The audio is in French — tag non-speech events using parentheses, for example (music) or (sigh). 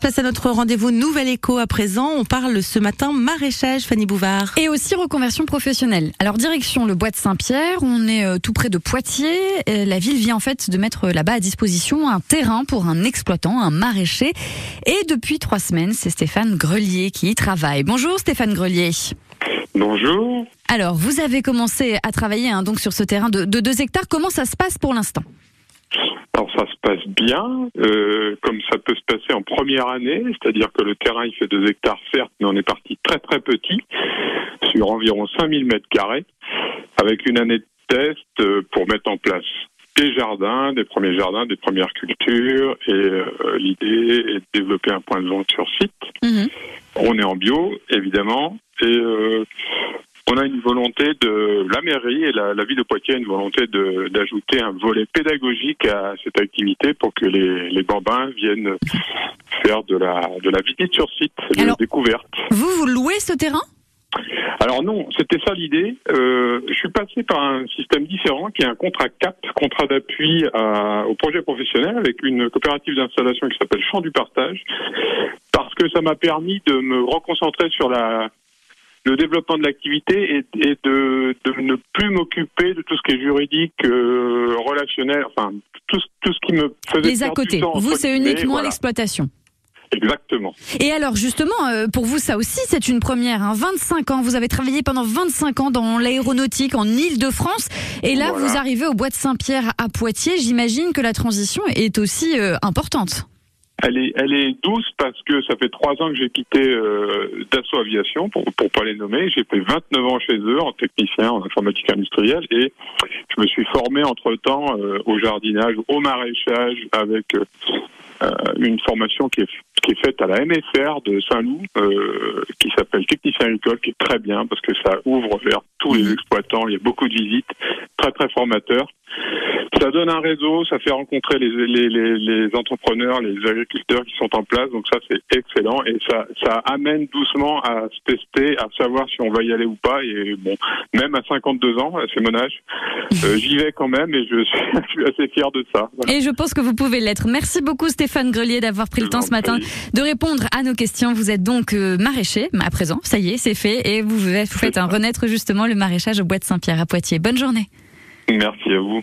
place à notre rendez-vous Nouvelle Écho à présent. On parle ce matin maraîchage, Fanny Bouvard. Et aussi reconversion professionnelle. Alors direction le bois de Saint-Pierre, on est euh, tout près de Poitiers. La ville vient en fait de mettre là-bas à disposition un terrain pour un exploitant, un maraîcher. Et depuis trois semaines, c'est Stéphane Grelier qui y travaille. Bonjour Stéphane Grelier. Bonjour. Alors, vous avez commencé à travailler hein, donc sur ce terrain de, de 2 hectares. Comment ça se passe pour l'instant? Alors ça se passe bien, euh, comme ça peut se passer en première année, c'est-à-dire que le terrain il fait 2 hectares certes, mais on est parti très très petit, sur environ 5000 mètres carrés, avec une année de test euh, pour mettre en place des jardins, des premiers jardins, des premières cultures, et euh, l'idée est de développer un point de vente sur site. Mhm. On est en bio, évidemment, et euh, on a une volonté de la mairie et la, ville de Poitiers a une volonté d'ajouter un volet pédagogique à cette activité pour que les, les bambins viennent faire de la de la visite sur site, de la découverte. Vous vous louez ce terrain? Alors non, c'était ça l'idée. Euh, je suis passé par un système différent qui est un contrat CAP, contrat d'appui au projet professionnel avec une coopérative d'installation qui s'appelle Champ du Partage, parce que ça m'a permis de me reconcentrer sur la le développement de l'activité et, de, ne plus m'occuper de tout ce qui est juridique, euh, relationnel, enfin tout, tout, ce qui me faisait les à côté. Vous, c'est uniquement l'exploitation. Exactement. Et alors justement, euh, pour vous, ça aussi, c'est une première. Hein. 25 ans, vous avez travaillé pendant 25 ans dans l'aéronautique en Île-de-France, et là, vous arrivez au bois de Saint-Pierre à Poitiers. J'imagine que la transition est aussi euh, importante. Elle est, elle est douce parce que ça fait trois ans que j'ai quitté euh, Dassault Aviation, pour ne pas les nommer. J'ai fait 29 ans chez eux en technicien, en informatique industrielle, et je me suis formé entre-temps euh, au jardinage, au maraîchage, avec euh, une formation qui est qui est faite à la MFR de Saint-Loup, euh, qui s'appelle Technicien agricole, qui est très bien parce que ça ouvre vers tous les mhm. exploitants. Il y a beaucoup de visites, très très formateur. Ça donne un réseau, ça fait rencontrer les, les, les, les, entrepreneurs, les agriculteurs qui sont en place, donc ça c'est excellent et ça, ça amène doucement à se tester, à savoir si on va y aller ou pas. Et bon, même à 52 ans, c'est mon âge, euh, (laughs) j'y vais quand même et je suis, (laughs) je suis, assez fier de ça. Et je pense que vous pouvez l'être. Merci beaucoup Stéphane Grelier d'avoir pris le temps ce matin de répondre à nos questions. Vous êtes donc euh, maraîcher à présent, ça y est, c'est fait et vous, vous faites un renaître justement le maraîchage au bois de Saint-Pierre à Poitiers. Bonne journée. Merci à vous.